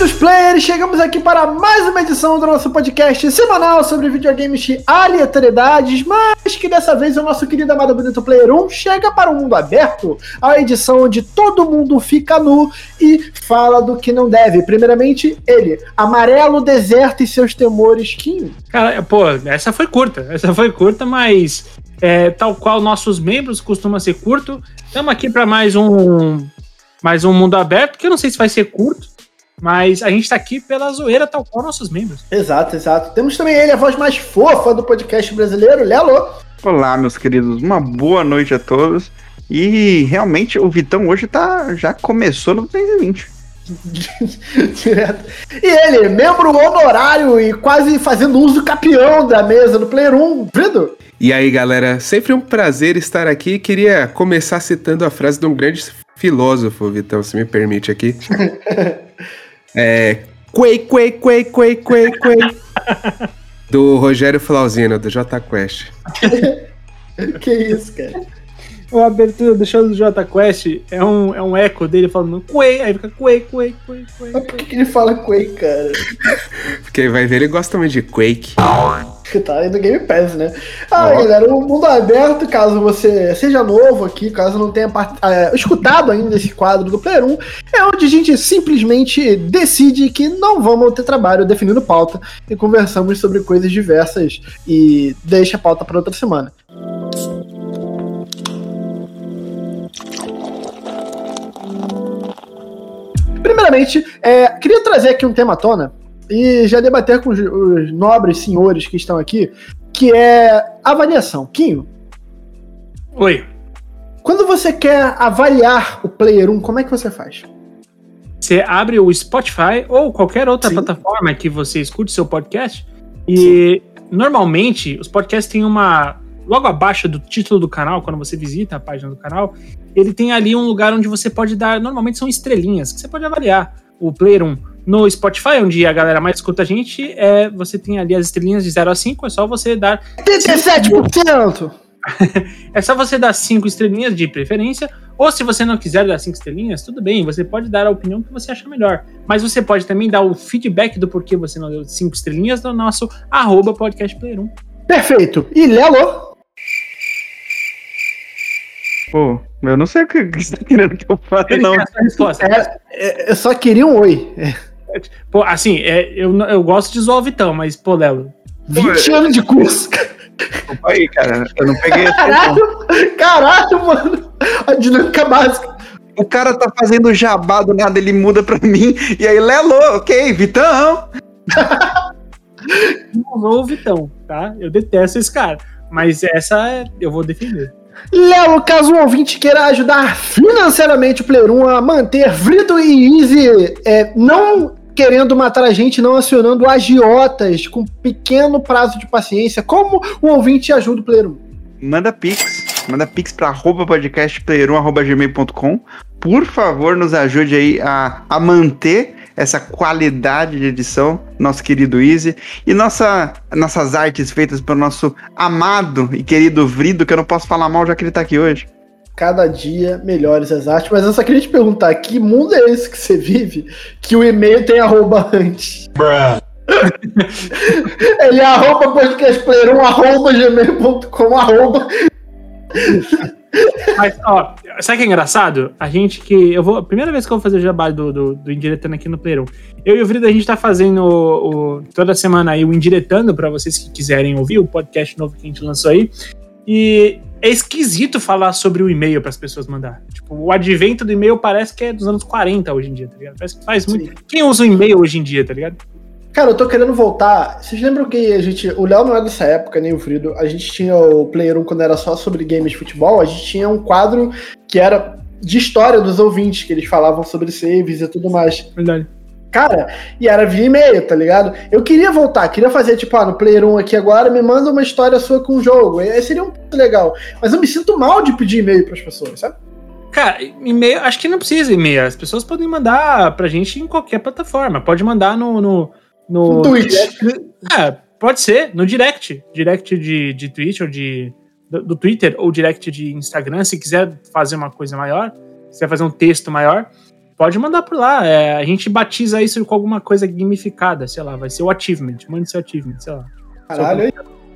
queridos players, chegamos aqui para mais uma edição do nosso podcast semanal sobre videogames de aleatoriedades, mas que dessa vez o nosso querido amado bonito Player 1 chega para o mundo aberto, a edição onde todo mundo fica nu e fala do que não deve. Primeiramente, ele, amarelo, deserto e seus temores, Kim. Cara, pô, essa foi curta, essa foi curta, mas é, tal qual nossos membros costuma ser curto, estamos aqui para mais um mais um mundo aberto, que eu não sei se vai ser curto, mas a gente tá aqui pela zoeira, tal qual nossos membros. Exato, exato. Temos também ele, a voz mais fofa do podcast brasileiro, Lelo. Olá, meus queridos. Uma boa noite a todos. E realmente o Vitão hoje tá já começou no 220. Direto. E ele, membro honorário e quase fazendo uso capião da mesa do Player 1, Brido. E aí, galera, sempre um prazer estar aqui. Queria começar citando a frase de um grande filósofo, Vitão, se me permite aqui. é. Quay, quay, quay, quay, quay, quay. Do Rogério Flauzino, do J Quest. que isso, cara? A abertura do show do J Quest é um, é um eco dele falando Quay, aí fica Quay, Quay, Quay, Quay. Mas por que, que ele fala Quay, cara? Porque vai ver, ele gosta muito de Quake. tá aí no Game Pass, né? Ah, oh. galera, o mundo aberto, caso você seja novo aqui, caso não tenha part... é, escutado ainda esse quadro do Player 1, é onde a gente simplesmente decide que não vamos ter trabalho definindo pauta e conversamos sobre coisas diversas e deixa a pauta para outra semana. Primeiramente, é, queria trazer aqui um tema à tona e já debater com os, os, nobres senhores que estão aqui, que é avaliação. Quinho. Oi. Quando você quer avaliar o Player 1, como é que você faz? Você abre o Spotify ou qualquer outra Sim. plataforma que você escute seu podcast e Sim. normalmente os podcasts têm uma logo abaixo do título do canal, quando você visita a página do canal, ele tem ali um lugar onde você pode dar, normalmente são estrelinhas, que você pode avaliar o Player 1. No Spotify, onde a galera mais escuta a gente, é, você tem ali as estrelinhas de 0 a 5, é só você dar. 37%! é só você dar 5 estrelinhas de preferência, ou se você não quiser dar 5 estrelinhas, tudo bem, você pode dar a opinião que você acha melhor. Mas você pode também dar o feedback do porquê você não deu 5 estrelinhas no nosso arroba podcastplayer1. Perfeito. E Lelo? Pô, eu não sei o que você tá querendo que eu fale, não. É, é, eu só queria um oi. Pô, assim, é, eu, eu gosto de zoar o Vitão, mas, pô, Léo. 20 anos de curso. Opa aí, cara. Eu não peguei Caralho, caralho, mano. A dinâmica básica. O cara tá fazendo jabá do nada, ele muda pra mim. E aí, Lelo, ok, Vitão. Não vou o Vitão, tá? Eu detesto esse cara. Mas essa é, eu vou defender. Léo, caso um ouvinte queira ajudar financeiramente o Player 1 a manter Vrito e Easy é, não querendo matar a gente, não acionando agiotas com pequeno prazo de paciência, como o ouvinte ajuda o Player 1? Manda pix, manda pix para arroba podcastplayer1.gmail.com. Por favor, nos ajude aí a, a manter essa qualidade de edição, nosso querido Easy, e nossa, nossas artes feitas pelo nosso amado e querido Vrido, que eu não posso falar mal já que ele tá aqui hoje. Cada dia melhores as artes, mas eu só queria te perguntar: que mundo é esse que você vive que o e-mail tem arroba antes? Bruh. Ele é arroba podcastplayer1, arroba gmail.com, arroba. Mas, ó, sabe o que é engraçado? A gente que. Eu vou. A primeira vez que eu vou fazer o jabá do, do, do Indiretando aqui no Player Eu e o Vrida, a gente tá fazendo o, o, toda semana aí o Indiretando, para vocês que quiserem ouvir, o podcast novo que a gente lançou aí. E é esquisito falar sobre o e-mail para as pessoas mandar. Tipo, o advento do e-mail parece que é dos anos 40 hoje em dia, tá ligado? Parece que faz muito. Sim. Quem usa o e-mail hoje em dia, tá ligado? Cara, eu tô querendo voltar. Vocês lembram que a gente. O Léo não é dessa época, nem o Frido. A gente tinha o Player 1 quando era só sobre games de futebol. A gente tinha um quadro que era de história dos ouvintes, que eles falavam sobre saves e tudo mais. Verdade. Cara, e era via e-mail, tá ligado? Eu queria voltar, queria fazer, tipo, ah, no Player 1 aqui agora, me manda uma história sua com o jogo. Aí seria um legal. Mas eu me sinto mal de pedir e-mail pras pessoas, sabe? Cara, e-mail, acho que não precisa e-mail. As pessoas podem mandar pra gente em qualquer plataforma. Pode mandar no, no no Twitch. É, pode ser, no direct. Direct de, de Twitch ou de. Do, do, Twitter ou direct de Instagram, se quiser fazer uma coisa maior, se quiser fazer um texto maior, pode mandar por lá. É, a gente batiza isso com alguma coisa gamificada, sei lá, vai ser o achievement. Mande seu achievement, sei lá. Caralho, aí.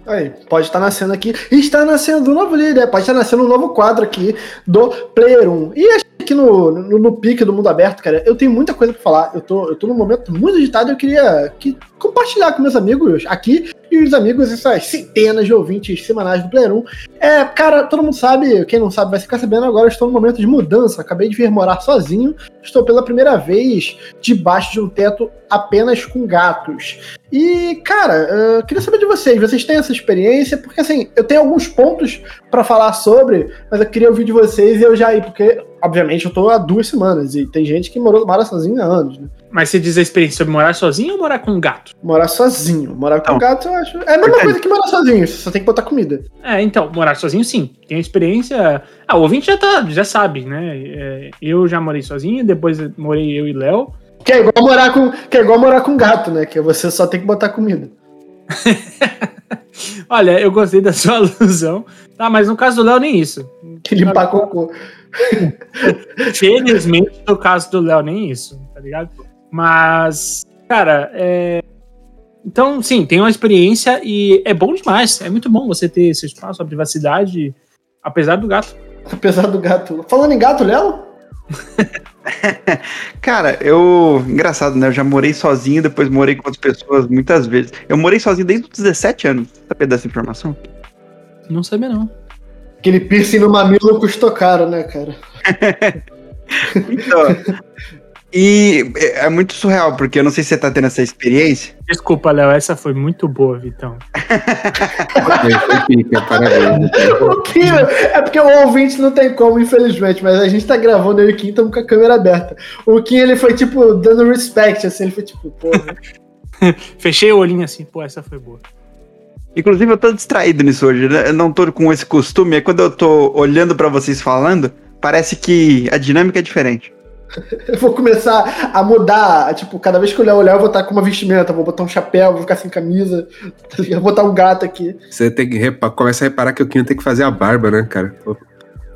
Aí, pode estar nascendo aqui. Está nascendo um novo líder, pode estar nascendo um novo quadro aqui do Player 1. E aqui no, no, no pique do mundo aberto, cara, eu tenho muita coisa pra falar. Eu tô, eu tô num momento muito agitado eu queria que, compartilhar com meus amigos aqui e os amigos, essas centenas de ouvintes semanais do Player 1. É, cara, todo mundo sabe, quem não sabe vai ficar sabendo agora, estou num momento de mudança. Acabei de vir morar sozinho, estou pela primeira vez debaixo de um teto apenas com gatos. E, cara, eu queria saber de vocês, vocês têm essa experiência? Porque, assim, eu tenho alguns pontos para falar sobre, mas eu queria ouvir de vocês e eu já ir, porque, obviamente, eu tô há duas semanas e tem gente que morou, mora sozinho há anos, né? Mas você diz a experiência sobre morar sozinho ou morar com um gato? Morar sozinho. Morar com Não. gato, eu acho. É a mesma coisa que morar sozinho, você só tem que botar comida. É, então, morar sozinho sim. Tem experiência. Ah, o ouvinte já, tá, já sabe, né? É, eu já morei sozinho, depois morei eu e Léo. Que é igual morar com, que é igual morar com gato, né? Que você só tem que botar comida. Olha, eu gostei da sua alusão. Tá, mas no caso do Léo, nem isso. Que limpar cocô. Felizmente, no caso do Léo, nem isso, tá ligado? Mas, cara, é. Então, sim, tem uma experiência e é bom demais. É muito bom você ter esse espaço, a privacidade, apesar do gato. Apesar do gato. Falando em gato, Léo? Cara, eu. Engraçado, né? Eu já morei sozinho, depois morei com outras pessoas muitas vezes. Eu morei sozinho desde os 17 anos. Sabia dessa informação? Não sabia, não. Aquele piercing no mamilo custou caro, né, cara? Então. E é é muito surreal, porque eu não sei se você tá tendo essa experiência. Desculpa, Léo, essa foi muito boa, Vitão. O Kim, é porque o ouvinte não tem como, infelizmente, mas a gente tá gravando eu e o Kim, estamos com a câmera aberta. O Kim, ele foi, tipo, dando respect, assim, ele foi tipo, porra. Fechei o olhinho assim, pô, essa foi boa. Inclusive, eu tô distraído nisso hoje. né? Eu não tô com esse costume. Aí quando eu tô olhando pra vocês falando, parece que a dinâmica é diferente. Eu vou começar a mudar, tipo, cada vez que eu olhar, olhar, eu vou estar com uma vestimenta, vou botar um chapéu, vou ficar sem camisa, tá vou botar um gato aqui. Você tem que repa começa a reparar que o Quinho tem que fazer a barba, né, cara? O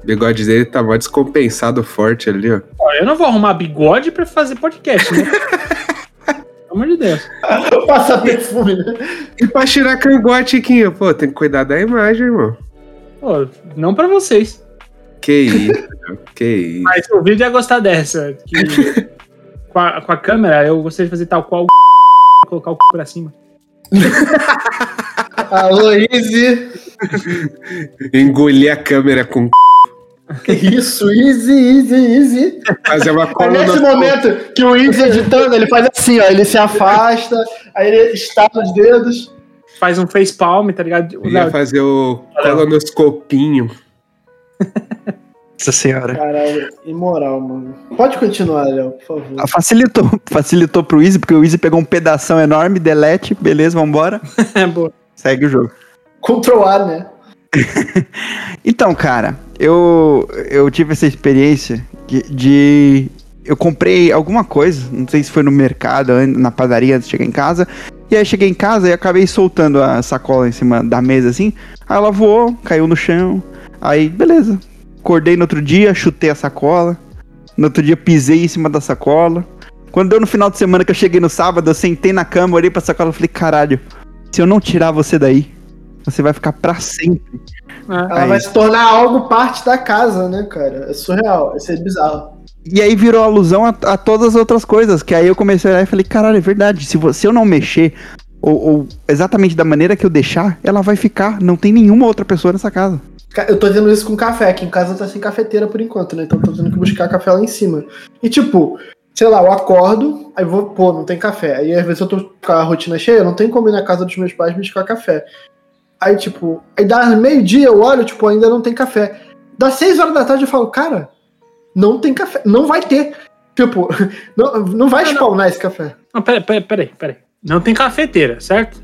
bigode dele tá mó descompensado forte ali, ó. Ó, eu não vou arrumar bigode pra fazer podcast, né? Pelo amor de Deus. Passar perfume, né? E pra tirar cangote, Quinho? Pô, tem que cuidar da imagem, irmão. Pô, não pra vocês. Que isso, que isso. Mas o vídeo ia gostar dessa. Que com, a, com a câmera, eu gostaria de fazer tal qual o colocar o c... pra cima. Alô, Easy. Engolir a câmera com Que isso, Easy, Easy, Easy. fazer uma É nesse coluna. momento que o Easy editando, ele faz assim, ó, ele se afasta, aí ele estala os dedos. Faz um face palm, tá ligado? Ia fazer o colonoscopinho. Nossa senhora. Caralho, imoral, mano. Pode continuar, Léo, por favor. Ah, Facilitou, facilitou pro Easy, porque o Easy pegou um pedação enorme, delete, beleza, vambora. é boa. Segue o jogo. Ctrl A, né? Então, cara, eu, eu tive essa experiência de, de- Eu comprei alguma coisa, não sei se foi no mercado, na padaria antes de chegar em casa. E aí cheguei em casa e acabei soltando a sacola em cima da mesa assim. Aí ela voou, caiu no chão. Aí, beleza. Acordei no outro dia, chutei a sacola. No outro dia pisei em cima da sacola. Quando deu no final de semana que eu cheguei no sábado, eu sentei na cama, olhei pra sacola e falei, caralho, se eu não tirar você daí, você vai ficar pra sempre. Ela Aí. vai se tornar algo parte da casa, né, cara? É surreal, isso é bizarro. E aí virou alusão a, a todas as outras coisas, que aí eu comecei a olhar e falei, caralho, é verdade, se, você, eu não mexer, ou, ou exatamente da maneira que eu deixar, ela vai ficar, não tem nenhuma outra pessoa nessa casa. Eu tô dizendo isso com café, aqui em casa tá sem cafeteira por enquanto, né? Então eu tô tendo que buscar café lá em cima. E tipo, sei lá, eu acordo, aí vou, pô, não tem café. Aí às vezes eu tô com a rotina cheia, não tem como ir na casa dos meus pais buscar café. Aí, tipo, aí dá meio-dia, eu olho, tipo, ainda não tem café. Dá seis horas da tarde eu falo, cara, não tem café, não vai ter. Tipo, não, não vai spawnar esse café. Não, peraí, peraí, peraí, peraí. Não tem cafeteira, certo?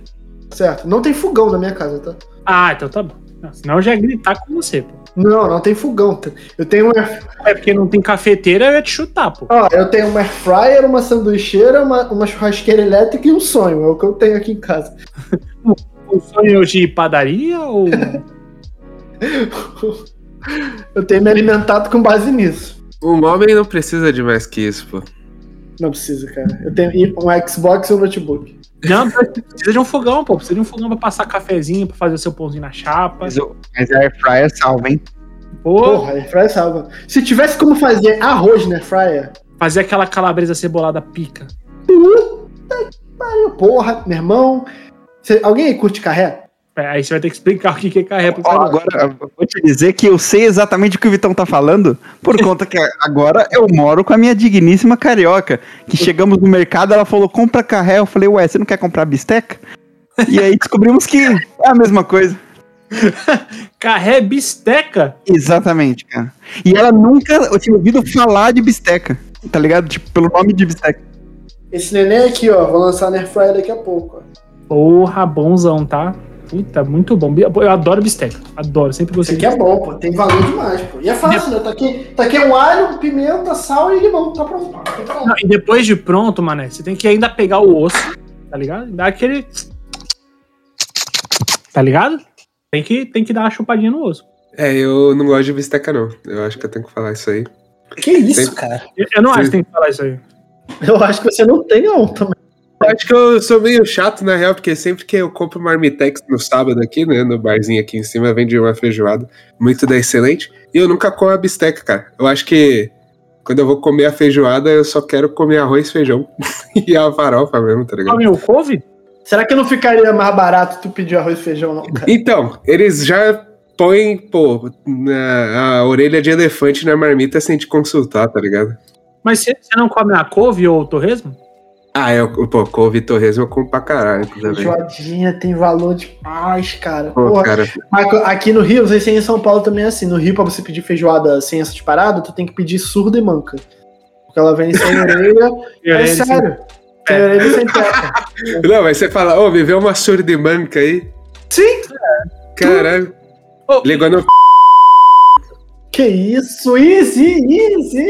Certo? Não tem fogão na minha casa, tá? Ah, então tá bom. Não, Senão eu já ia gritar com você, pô. Não, não tem fogão. Eu tenho um air, É porque não tem cafeteira, eu ia te chutar, pô. ó, eu tenho uma air fryer, uma sanduicheira, uma, uma churrasqueira elétrica e um sonho. É o que eu tenho aqui em casa. O sonho de padaria ou. Eu tenho me alimentado com base nisso. Um homem não precisa de mais que isso, pô. Não precisa, cara. Eu tenho um Xbox e um notebook. Não, precisa de um fogão, pô. Precisa de um fogão pra passar cafezinho, pra fazer o seu pãozinho na chapa. Mas, o- mas a Airfryer salva, hein? Porra, Air Fryer salva. Se tivesse como fazer arroz na Air Fryer, fazer aquela calabresa cebolada pica. pariu, porra, meu irmão. Cê- alguém aí curte carré? É, aí você vai ter que explicar o que que é carré pro cara. agora, eu vou te dizer que eu sei exatamente o que o Vitão tá falando, por conta que agora eu moro com a minha digníssima carioca, que chegamos no mercado, ela falou, compra carré, eu falei, ué, você não quer comprar bisteca? E aí descobrimos que é a mesma coisa. Carré bisteca? Exatamente, cara. E ela nunca eu tinha ouvido falar de bisteca, tá ligado? Tipo, pelo nome de bisteca. Esse neném aqui, ó, vou lançar na Air Fryer daqui a pouco. ó. Porra, bonzão, tá? Puta, muito bom. Eu adoro bisteca. Adoro, sempre Isso gostei. aqui é bom, pô. Tem valor demais, pô. E é fácil, né? Tá aqui, tá aqui um alho, pimenta, sal e limão. Tá pronto. Tá pronto. Não, e depois de pronto, mané, você tem que ainda pegar o osso, tá ligado? Dar aquele. Tá ligado? Tem que, tem que dar uma chupadinha no osso. É, eu não gosto de bisteca, não. Eu acho que eu tenho que falar isso aí. Que isso, Sim. cara? Eu, eu não Sim. acho que tem que falar isso aí. Eu acho que você não tem, não, também. Eu acho que eu sou meio chato, na real, porque sempre que eu compro marmitex no sábado aqui, né, no barzinho aqui em cima, vende uma feijoada muito da excelente, e eu nunca como a bisteca, cara. Eu acho que quando eu vou comer a feijoada, eu só quero comer arroz, feijão e a farofa mesmo, tá ligado? Come o couve? Será que não ficaria mais barato tu pedir arroz e feijão, não, cara? Então, eles já põem, pô, na- a orelha de elefante na marmita sem te consultar, tá ligado? Mas você, você não come a couve ou o torresmo? Ah, eu, pô, couve e torresmo eu como pra caralho também. Feijoadinha tem valor demais, cara. Pô, Porra. cara, Mas aqui no Rio, não sei se em São Paulo também é assim. No Rio, pra você pedir feijoada sem essas paradas, tu tem que pedir surda e manca. Porque ela vem sem orelha. é sério. Sem É. orelha e sem testa. Não, mas você fala, ô, me vê uma surdimanca aí. Sim. Caralho. Ô, Ligou no. Que isso? Easy, easy.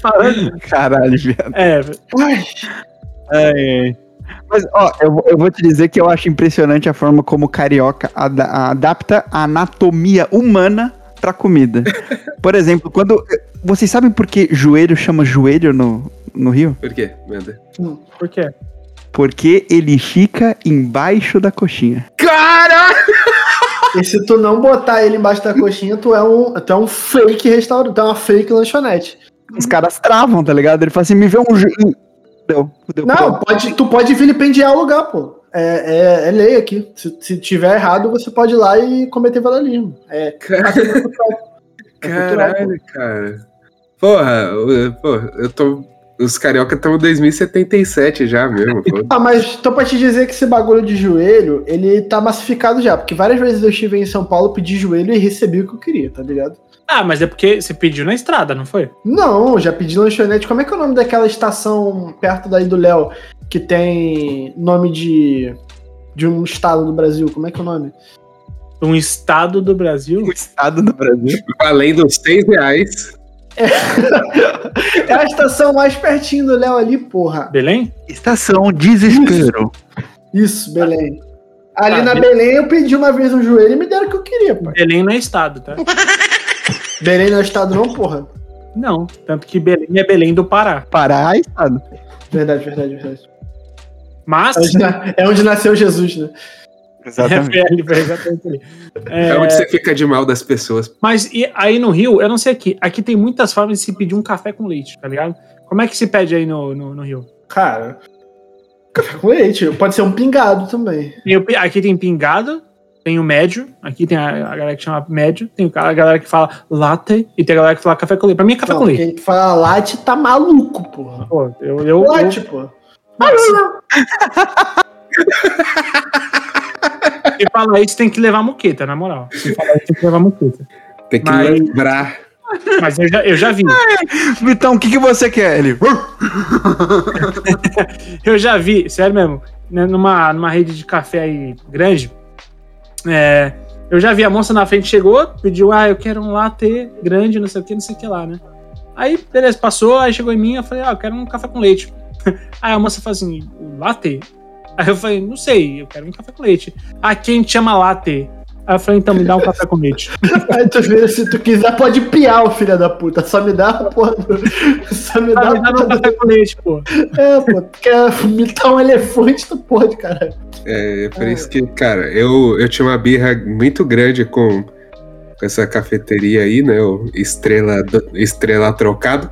Falando. Caralho, viado. É, Ai, Ai, ai. Mas, ó, eu, vou- eu vou te dizer que eu acho impressionante a forma como o carioca ada- adapta a anatomia humana pra comida. Por exemplo, quando. Vocês sabem por que joelho chama joelho no, no Rio? Por quê? Manda. por quê? Porque ele fica embaixo da coxinha. Caralho! E se tu não botar ele embaixo da coxinha, tu é um, tu é um fake restaurante, tu é uma fake lanchonete. Os caras travam, tá ligado? Ele fala assim: me vê um. jo- Deu, deu Não, pode, tu pode vilipendiar o lugar, pô. É, é, é lei aqui. Se, se tiver errado, você pode ir lá e cometer vandalismo. É, Caralho, é cultural, cara. Porra, pô, eu tô. Os carioca estão em 2077 já mesmo. Ah, mas tô pra te dizer que esse bagulho de joelho, ele tá massificado já. Porque várias vezes eu estive em São Paulo, pedi joelho e recebi o que eu queria, tá ligado? Ah, mas é porque você pediu na estrada, não foi? Não, já pedi lanchonete. Como é que é o nome daquela estação perto daí do Léo que tem nome de, de um estado do Brasil? Como é que é o nome? Um estado do Brasil. O estado do Brasil. Além dos 6 reais. É a estação mais pertinho do Léo ali, porra. Belém? Estação Desespero. Isso, Belém. Ali Ah, na Be- Belém eu pedi uma vez um joelho e me deram o que eu queria, pai. Belém não é estado, tá? Belém não é estado não, porra. Não. Tanto que Belém é Belém do Pará. Pará é estado. Verdade, verdade, verdade. Mas. É onde, na- é onde nasceu Jesus, né? Exatamente. É, ele foi exatamente ali. É, É, onde você fica de mal das pessoas. Mas e aí no Rio, eu não sei aqui. Aqui tem muitas formas de se pedir um café com leite, tá ligado? Como é que se pede aí no, no, no Rio? Cara, café com leite. Pode ser um pingado também. Pi- aqui tem pingado, tem o médio. Aqui tem a, a galera que chama médio. Tem a galera que fala latte. E tem a galera que fala café com leite. Pra mim é café Não, com leite. quem fala latte tá maluco, porra. Pô, eu, eu, eu, Latte, porra. se falar isso, tem que levar muqueta, na moral. Se falar isso, tem que levar muqueta. Tem que Mas- lembrar. Mas eu já, eu já vi. Vitão, o que, que você quer? Ele. Eu já vi, sério mesmo, né, numa, numa rede de café aí grande. é, eu já vi a moça na frente chegou, pediu, ah, eu quero um latte grande, não sei o que, não sei o que lá, né? Aí, beleza, passou, aí chegou em mim, eu falei, ah, eu quero um café com leite. Aí a moça falou assim, latte? Aí eu falei, não sei, eu quero um café com leite. Aqui a gente chama latte. Aí eu falei, então me dá um café com leite. Aí tu vira, se tu quiser, pode piar o filho da puta. Só me dá, porra. do- Só me dá. Ah, me dá um café com leite, pô. É, pô. Tu quer imitar um elefante, tu pode, cara. É, por isso que, cara, eu, eu tinha uma birra muito grande com, com essa cafeteria aí, né? O Estrela, Estrela Trocado.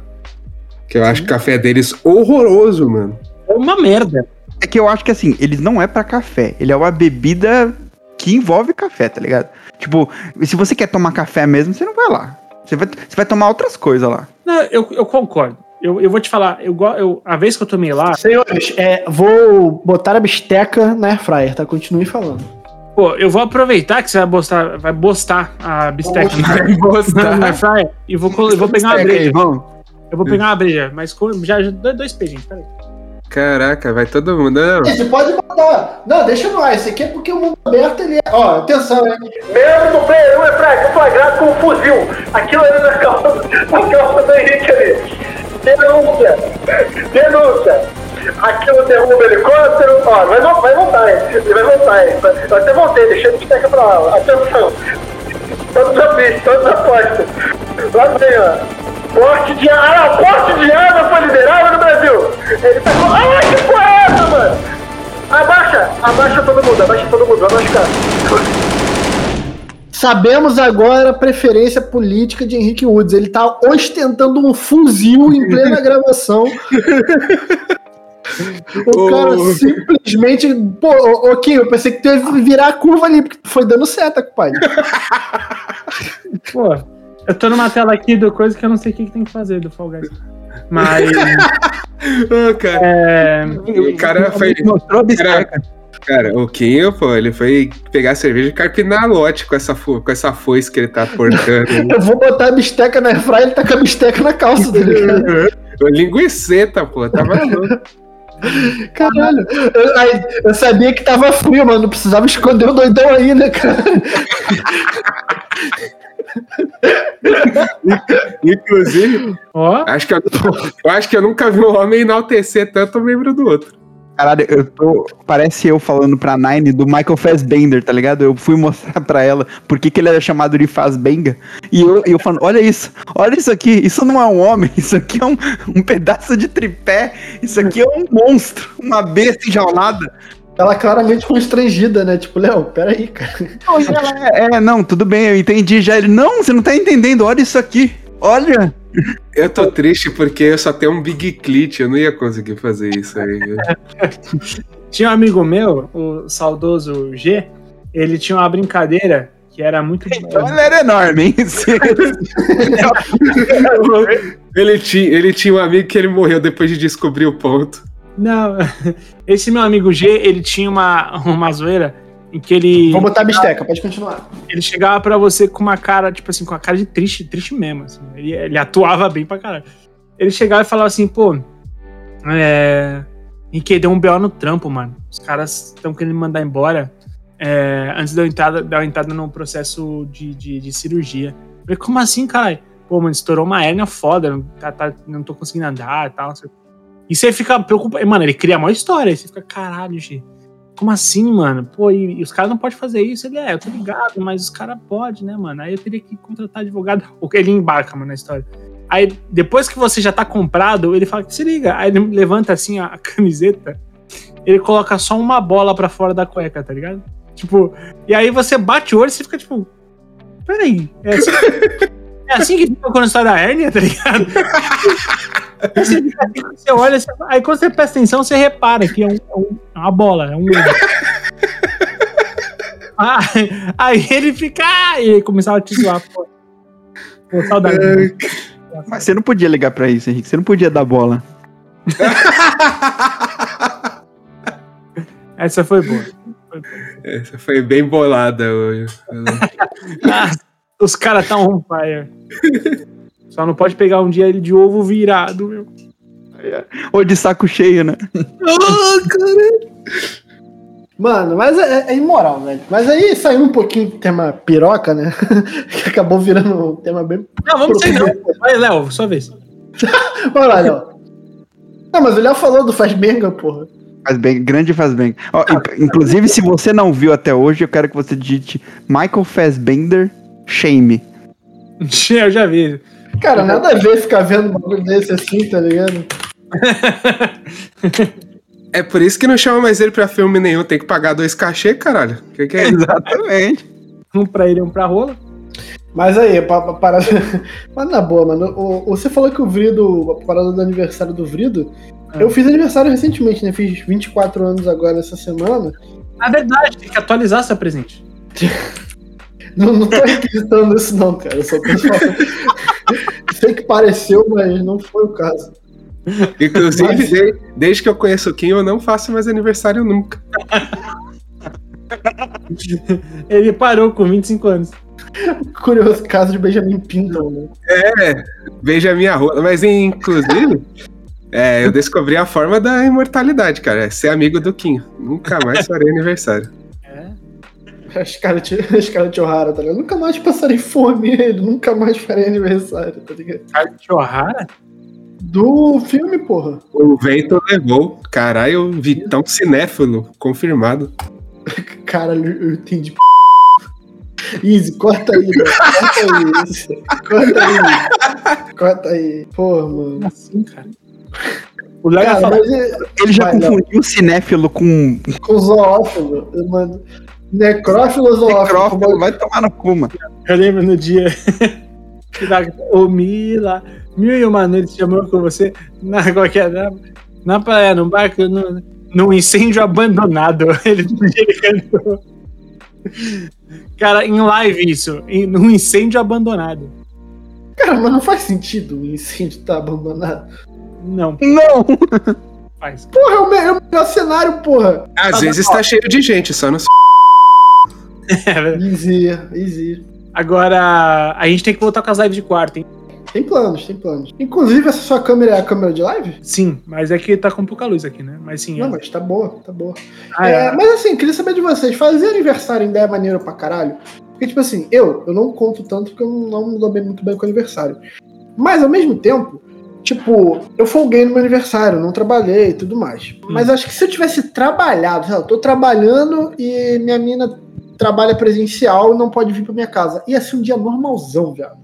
Que eu acho o café deles horroroso, mano. É uma merda. É que eu acho que assim, ele não é pra café. Ele é uma bebida que envolve café, tá ligado? Tipo, se você quer tomar café mesmo, você não vai lá. Você vai, você vai tomar outras coisas lá. Não, eu, eu concordo. Eu, eu vou te falar, eu, eu, a vez que eu tomei lá, Senhores, é, vou botar a bisteca na airfryer, tá? Continue falando. pô, eu vou aproveitar que você vai bostar, vai bostar a bisteca na, na air fryer e vou, eu vou pegar uma aí, breja. vamos. Eu vou pegar uma breja, mas com- já, dois, dois P, gente, peraí. Caraca, vai todo mundo. Não, Você pode botar. Não, deixa no ar. Esse aqui é porque o mundo aberto ele é. Ó, atenção, hein? Membro do Player 1 é pra flagrado com um fuzil. Aquilo ali na calça, na calça do Henrique ali. Denúncia. Denúncia. Aquilo derruba o helicóptero. Ó, vai, vai voltar, hein? Ele vai voltar, hein? Eu até voltei, deixei a bisteca pra lá. Atenção. Todos avistos, todos apostos. Lá vem, ó. Porte de arma. Ah, porte de arma foi liberado no Brasil. Ele tá com. Ah, que porra é essa, mano? Abaixa, abaixa todo mundo, abaixa todo mundo, vamos ficar. Sabemos agora a preferência política de Henrique Woods. Ele tá ostentando um fuzil em plena gravação. O cara simplesmente. Pô, Kim, eu pensei que tu ia virar a curva ali, porque foi dando seta, compadre. Pô, eu tô numa tela aqui do coisa que eu não sei o que, que tem que fazer do Fall Guys. Mas, Ah, cara, é, o cara foi. Mostrou a bisteca. Cara, o Kinho, pô, ele foi pegar cerveja e carpinar lote com essa, fo- com essa foice que ele tá portando. Eu vou botar a bisteca na airfryer, ele tá com a bisteca na calça dele, cara. Linguiceta, pô, tá maluco. Caralho. Eu, aí, eu sabia que tava frio, mano. Não precisava esconder o doidão aí, né, cara? Inclusive, ó, acho que eu, eu acho que eu nunca vi um homem enaltecer tanto um membro do outro. Caralho, eu tô. Parece eu falando pra Nine do Michael Fassbender, tá ligado? Eu fui mostrar pra ela por que, que ele era chamado de Fassbenga. E eu, eu falando, olha isso, olha isso aqui, isso não é um homem, isso aqui é um, um pedaço de tripé, isso aqui é um monstro, uma besta enjaulada. Ela claramente constrangida, né? Tipo, Léo, peraí, cara. Não, e ela é, é, não, tudo bem, eu entendi já. Ele, não, você não tá entendendo, olha isso aqui, olha. Eu tô triste porque eu só tenho um big clit, eu não ia conseguir fazer isso aí. tinha um amigo meu, o saudoso G, ele tinha uma brincadeira que era muito. Então ele era enorme, hein? Ele tinha, ele tinha um amigo que ele morreu depois de descobrir o ponto. Não, esse meu amigo G, ele tinha uma, uma zoeira em que ele, Vou botar a bisteca, pode continuar. ele chegava pra você com uma cara, tipo assim, com a cara de triste, triste mesmo. assim. Ele, ele atuava bem pra caralho. Ele chegava e falava assim, pô, é. Henrique, deu um BO no trampo, mano. Os caras estão querendo me mandar embora é, antes de eu entrada, dar entrada no processo de, de, de cirurgia. Eu falei, como assim, caralho? Pô, mano, estourou uma hérnia foda, não, tá, tá- não tô conseguindo andar e tal. não sei o quê. E você fica preocupado. Mano, ele cria uma história. Aí você fica, caralho, G. Como assim, mano? Pô, e, e os caras não podem fazer isso. Ele é, eu tô ligado, mas os caras podem, né, mano? Aí eu teria que contratar advogado. Ele embarca, mano, na história. Aí, depois que você já tá comprado, ele fala que se liga. Aí ele levanta assim a, a camiseta, ele coloca só uma bola pra fora da cueca, tá ligado? Tipo, e aí você bate o olho e você fica tipo, peraí, é assim, é assim que fica quando está da hérnia, tá ligado? Você, assim, você olha, você- aí quando você presta atenção, você repara que é, um- é é uma bola, é um. Ah, aí ele fica. Ah, e ele começava a te zoar, pô. Pô, saudade. Mas você não podia ligar pra isso, Henrique. Você não podia dar bola. Essa foi boa. Essa foi bem bolada hoje. Ah, os caras tá on fire. Só não pode pegar um dia ele de ovo virado, meu. Ou de saco cheio, né? Mano, mas é, é imoral, velho. Mas aí saiu um pouquinho do tema piroca, né? que acabou virando um tema bem. Não, vamos sair não. Vai, Léo, sua vez. Vai lá, Léo. Não, mas o Léo falou do Fazbenga, porra. Faz bem, grande faz bem. Ó, in- inclusive, se você não viu até hoje, eu quero que você digite Michael Fassbender Shame. Eu já vi. Cara, nada a ver ficar vendo um bagulho desse assim, tá ligado? É por isso que não chama mais ele pra filme nenhum. Tem que pagar dois cachê, caralho. Que que é isso? Exatamente. Um pra ele e um pra rola. Mas aí, pa- pa- parada. Mas na boa, mano. O, o- você falou que o Vrido, a parada do aniversário do Vrido. Ah. Eu fiz aniversário recentemente, né? Fiz 24 anos agora essa semana. Na verdade, tem que atualizar seu presente. Não, não tô requisitando isso, não, cara. Eu só tô falando. Sei que pareceu, mas não foi o caso. Inclusive, Mas- de- desde que eu conheço o Kim, eu não faço mais aniversário nunca. Ele parou com 25 anos. Curioso caso de Benjamin Pinton, né? Veja a minha rola. Mas, inclusive, é, eu descobri a forma da imortalidade, cara. É ser amigo do Kim. Nunca mais farei aniversário. As caras de as cara de O'Hara, tá ligado? Nunca mais passarei fome ele, nunca mais farei aniversário, tá ligado? Scarlett O'Hara? Do filme, porra. O vento levou. Caralho, Vitão cinéfilo, confirmado. Caralho, eu entendi. Easy, corta aí, velho. Corta aí. Easy. Corta aí. Corta aí. Porra, mano. Como assim, cara? O Léo Cara, falou. mas Ele já Vai, confundiu o cinéfilo com com zoófilo, mano. Necrófilo zoófilo? necrófilo. Vai tomar no cu, mano. Eu lembro no dia que da, o Mila, mil e uma noites de amor com você, na qualquer na, na praia, no barco, no, num incêndio abandonado. Ele, ele cantou. Cara, em live isso, em, num incêndio abandonado. Cara, mas não faz sentido o incêndio estar abandonado. Não, Não! faz. Porra, é o, é o melhor cenário, porra. Às vezes tá cheio de gente, só não Easy, easy. Agora, a gente tem que voltar com as lives de quarta, hein? Tem planos, tem planos. Inclusive, essa sua câmera é a câmera de live? Sim, mas é que tá com pouca luz aqui, né? Mas sim. Não, é. mas tá boa, tá boa. Ah, É, é. mas assim, queria saber de vocês, fazer aniversário ainda é maneiro pra caralho? Porque, tipo assim, eu, eu não conto tanto porque eu não me dou bem, muito bem com aniversário. Mas ao mesmo tempo, tipo, eu folguei no meu aniversário, não trabalhei e tudo mais. Mas acho que se eu tivesse trabalhado, sei lá, eu tô trabalhando e minha mina trabalha presencial e não pode vir pra minha casa. Ia ser um dia normalzão, viado.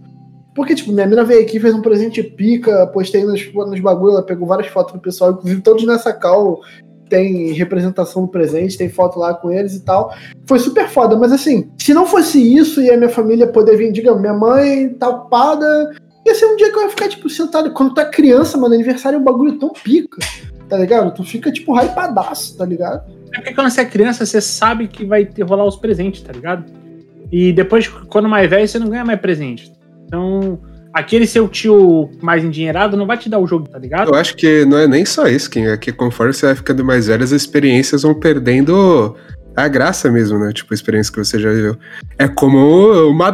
Porque, tipo, minha mina veio aqui, fez um presente pica, postei nos, nos bagulho, ela pegou várias fotos do pessoal, inclusive todos nessa call tem representação do presente, tem foto lá com eles e tal. Foi super foda, mas assim, se não fosse isso e a minha família poder vir, digamos, minha mãe tá ocupada, ia ser um dia que eu ia ficar, tipo, sentado. Quando é criança, mano, aniversário é um bagulho tão pica, tá ligado? Tu fica, tipo, hypadaço, tá ligado? É porque quando você é criança, você sabe que vai ter, rolar os presentes, tá ligado? E depois, quando mais velho, você não ganha mais presente. Então, aquele seu tio mais endinheirado não vai te dar o jogo, tá ligado? Eu acho que não é nem só isso, Kim. É que conforme você vai ficando mais velho, as experiências vão perdendo a graça mesmo, né? Tipo, a experiência que você já viveu. É como uma.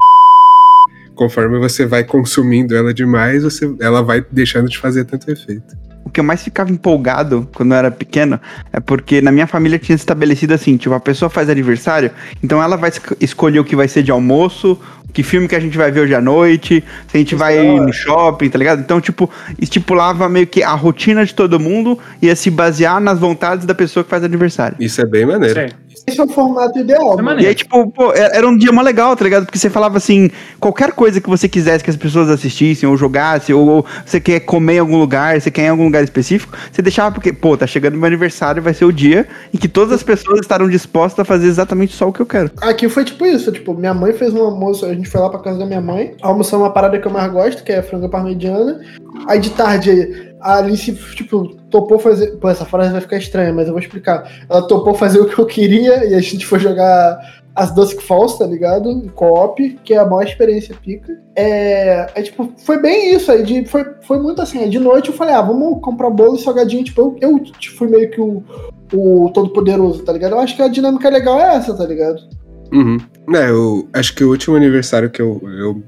Conforme você vai consumindo ela demais, você, ela vai deixando de fazer tanto efeito. O que eu mais ficava empolgado quando eu era pequeno é porque na minha família tinha estabelecido assim, tipo, a pessoa faz aniversário, então ela vai esc- escolher o que vai ser de almoço, que filme que a gente vai ver hoje à noite, se a gente vai da hora. no shopping, tá ligado? Então, tipo, estipulava meio que a rotina de todo mundo ia se basear nas vontades da pessoa que faz aniversário. Isso é bem maneiro. Sei. Esse é o formato ideal, É. E aí, tipo, pô, era era um dia mó legal, tá ligado? Porque você falava assim, qualquer coisa que você quisesse que as pessoas assistissem ou jogassem, ou, ou você quer comer em algum lugar, você quer ir em algum lugar específico, você deixava porque, pô, tá chegando meu aniversário, vai ser o dia em que todas as pessoas estarão dispostas a fazer exatamente só o que eu quero. Aqui foi tipo isso, tipo, minha mãe fez um almoço, a gente foi lá pra casa da minha mãe, almoçou uma parada que eu mais gosto, que é franga parmegiana. Aí de tarde a Alice, tipo, topou fazer. Pô, essa frase vai ficar estranha, mas eu vou explicar. Ela topou fazer o que eu queria e a gente foi jogar as Dusk Falls, tá ligado? Co-op, que é a maior experiência pica. É, é tipo, foi bem isso aí. De, foi, foi muito assim. De noite eu falei, ah, vamos comprar bolo e salgadinho. Tipo, eu, eu tipo, fui meio que o, o todo-poderoso, tá ligado? Eu acho que a dinâmica legal é essa, tá ligado? Uhum. É, eu acho que o último aniversário que eu, eu,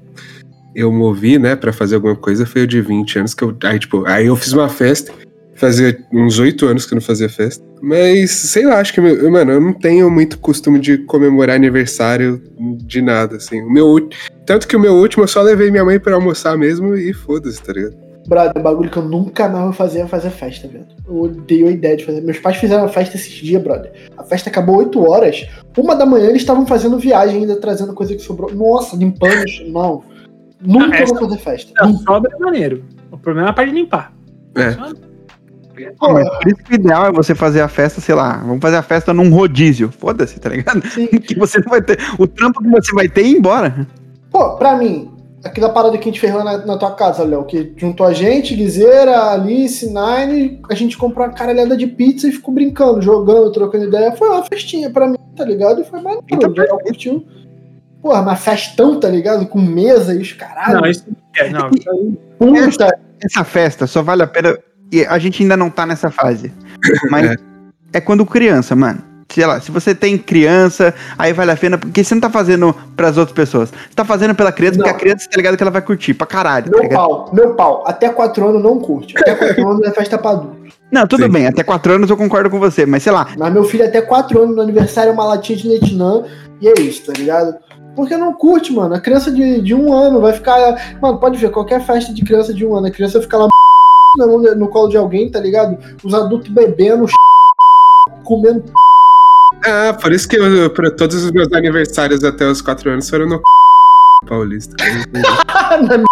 eu movi, né, pra fazer alguma coisa foi o de 20 anos, que eu. Aí, tipo, aí eu fiz uma festa. Fazia uns oito anos que eu não fazia festa. Mas, sei lá, acho que, meu- mano, eu não tenho muito costume de comemorar aniversário de nada, assim. O meu, tanto que o meu último eu só levei minha mãe pra almoçar mesmo e foda-se, tá ligado? Brother, um bagulho que eu nunca mais vou fazer é fazer festa, velho. Eu odeio a ideia de fazer. Meus pais fizeram festa esses dias, brother. A festa acabou 8 horas. Uma da manhã eles estavam fazendo viagem ainda, trazendo coisa que sobrou. Nossa, limpando. Não. Nunca Ah, essa- vou fazer festa. A sobra é maneiro. O problema é a parte de limpar. É. Pô, mas por isso que o ideal é você fazer a festa, sei lá, vamos fazer a festa num rodízio. Foda-se, tá ligado? Sim. Que você não vai ter. O trampo que você vai ter é ir embora. Pô, pra mim, aquela parada que a gente fez lá na, na tua casa, Léo, que juntou a gente, Guizeira, Alice, Nine, a gente comprou uma caralhada de pizza e ficou brincando, jogando, trocando ideia. Foi uma festinha pra mim, tá ligado? E foi maneiro. Então. Porra, mas festão, tá ligado? Com mesa e os caralho. Não, isso é. Não, Puta, Essa festa só vale a pena. E a gente ainda não tá nessa fase. Mas é, quando criança, mano. Sei lá, se você tem criança, aí vale a pena, porque você não tá fazendo pras outras pessoas. Você tá fazendo pela criança, Não. porque a criança tá ligado que ela vai curtir pra caralho, tá meu ligado? pau, meu pau. Até 4 anos não curte. Até 4 anos é festa pra adulto. Não, tudo Sim. bem, até 4 anos eu concordo com você, mas sei lá, Mas meu filho até 4 anos no aniversário é uma latinha de Netnã e é isso, tá ligado? Porque não curte, mano. A criança de, de um ano vai ficar. Mano, pode ver, qualquer festa de criança de um ano, a criança fica lá de- no colo de alguém, tá ligado? Os adultos bebendo, comendo. Ah, por isso que eu, pra todos os meus aniversários até os 4 anos foram no Paulista. na minha.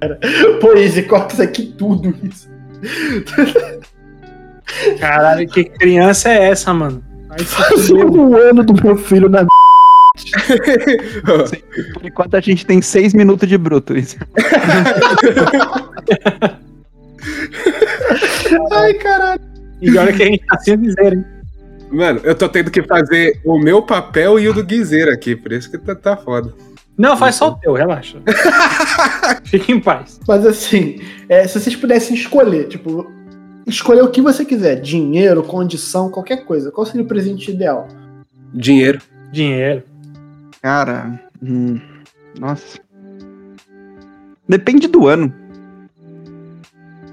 Cara, Pô, Izzy, corta isso aqui tudo isso. Caralho, que criança é essa, mano? Fudeu. um ano do meu filho na. por enquanto a gente tem 6 minutos de bruto. Isso. Ai, caralho. E olha que a gente tá sem dizer, hein? Mano, eu tô tendo que fazer o meu papel e o do Guizeira aqui, por isso que tá, tá foda. Não, faz só o teu, relaxa. Fique em paz. Mas assim, é, se vocês pudessem escolher, tipo, escolher o que você quiser, dinheiro, condição, qualquer coisa, qual seria o presente ideal? Dinheiro. Dinheiro. Cara, hum, nossa. Depende do ano.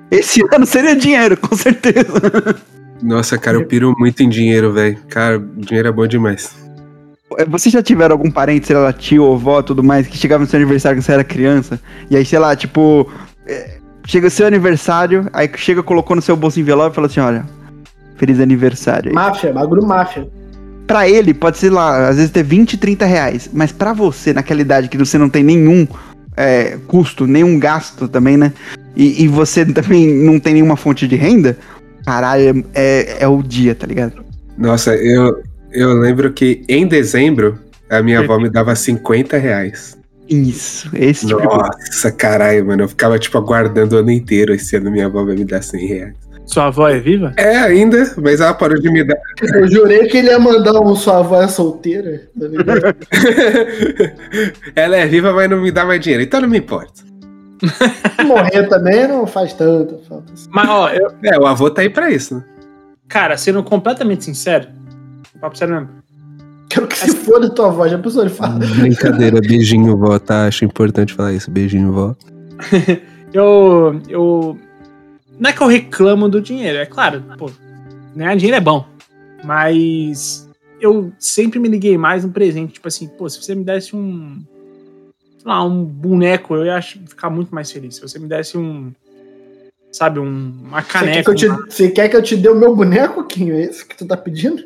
Esse ano seria dinheiro, com certeza. Nossa, cara, eu piro muito em dinheiro, velho. Cara, dinheiro é bom demais. Vocês já tiveram algum parente, sei lá, tio, avó, tudo mais, que chegava no seu aniversário quando você era criança? E aí, sei lá, tipo, é, chega o seu aniversário, aí chega, colocou no seu bolso envelope e falou assim: olha, feliz aniversário. aí." Máfia, bagulho máfia. Pra ele, pode ser lá, às vezes ter 20, 30 reais. Mas pra você, naquela idade que você não tem nenhum é, custo, nenhum gasto também, né? E, e você também não tem nenhuma fonte de renda, caralho, é, é o dia, tá ligado? Nossa, eu, eu lembro que em dezembro a minha avó me dava 50 reais. Isso, esse tipo de coisa. Nossa, caralho, mano. Eu ficava, tipo, aguardando o ano inteiro. Esse ano minha avó vai me dar 100 reais. Sua avó é viva? É, ainda, mas ela parou de me dar. Eu jurei que ele ia mandar um sua avó é solteira, tá ligado? ela é viva, mas não me dá mais dinheiro. Então não me importa. Morrer também não faz tanta falta. assim. Mas, ó, eu, É, o avô tá aí pra isso, né? cara, sendo completamente sincero, papo sério mesmo. Quero que se foda tua avó, já pensou? Ele fala. Brincadeira, beijinho, vó, tá? Acho importante falar isso. Beijinho, vó. Eu, eu. Não é que eu reclamo do dinheiro, é claro, pô, ganhar dinheiro é bom. Mas eu sempre me liguei mais no presente. Tipo assim, pô, se você me desse um. Sei lá, um boneco, eu ia ficar muito mais feliz. Se você me desse um. Sabe, um, uma Você quer, caneca. que eu te, você quer que eu te dê o meu boneco, Quinho? É isso que tu tá pedindo?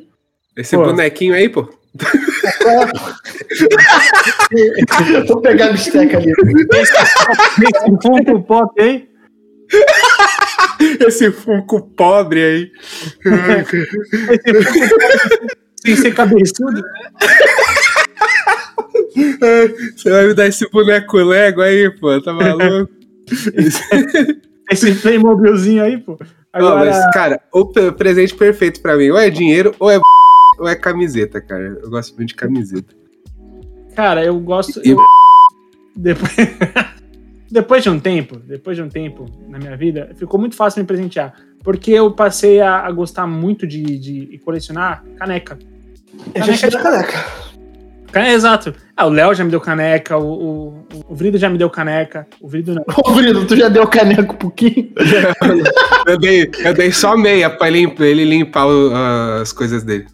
Esse Pô. bonequinho aí, pô. Vou pegar a bisteca ali. Esse Funko Pop aí. Esse Funko pobre aí. Esse Funko Pop sem ser cabeçudo. Você vai me dar esse boneco Lego aí, pô. Tá maluco? Esse Playmobilzinho aí, pô. Não, Agora, mas, cara, o presente perfeito pra mim ou é dinheiro ou é ou é camiseta, cara. Eu gosto muito de camiseta. cara, eu gosto. E- eu- Depois... depois de um tempo, depois de um tempo na minha vida, ficou muito fácil me presentear. Porque eu passei a, a gostar muito de, de colecionar caneca. Eu já te dei a caneca. Cane- Exato. Ah, o Léo já me deu caneca, o, o, o Vrido já me deu caneca. O Vrido não. Ô, Brino, tu já deu caneco pro Quinho? Eu dei, eu dei só meia pra ele, ele limpar o- as coisas dele.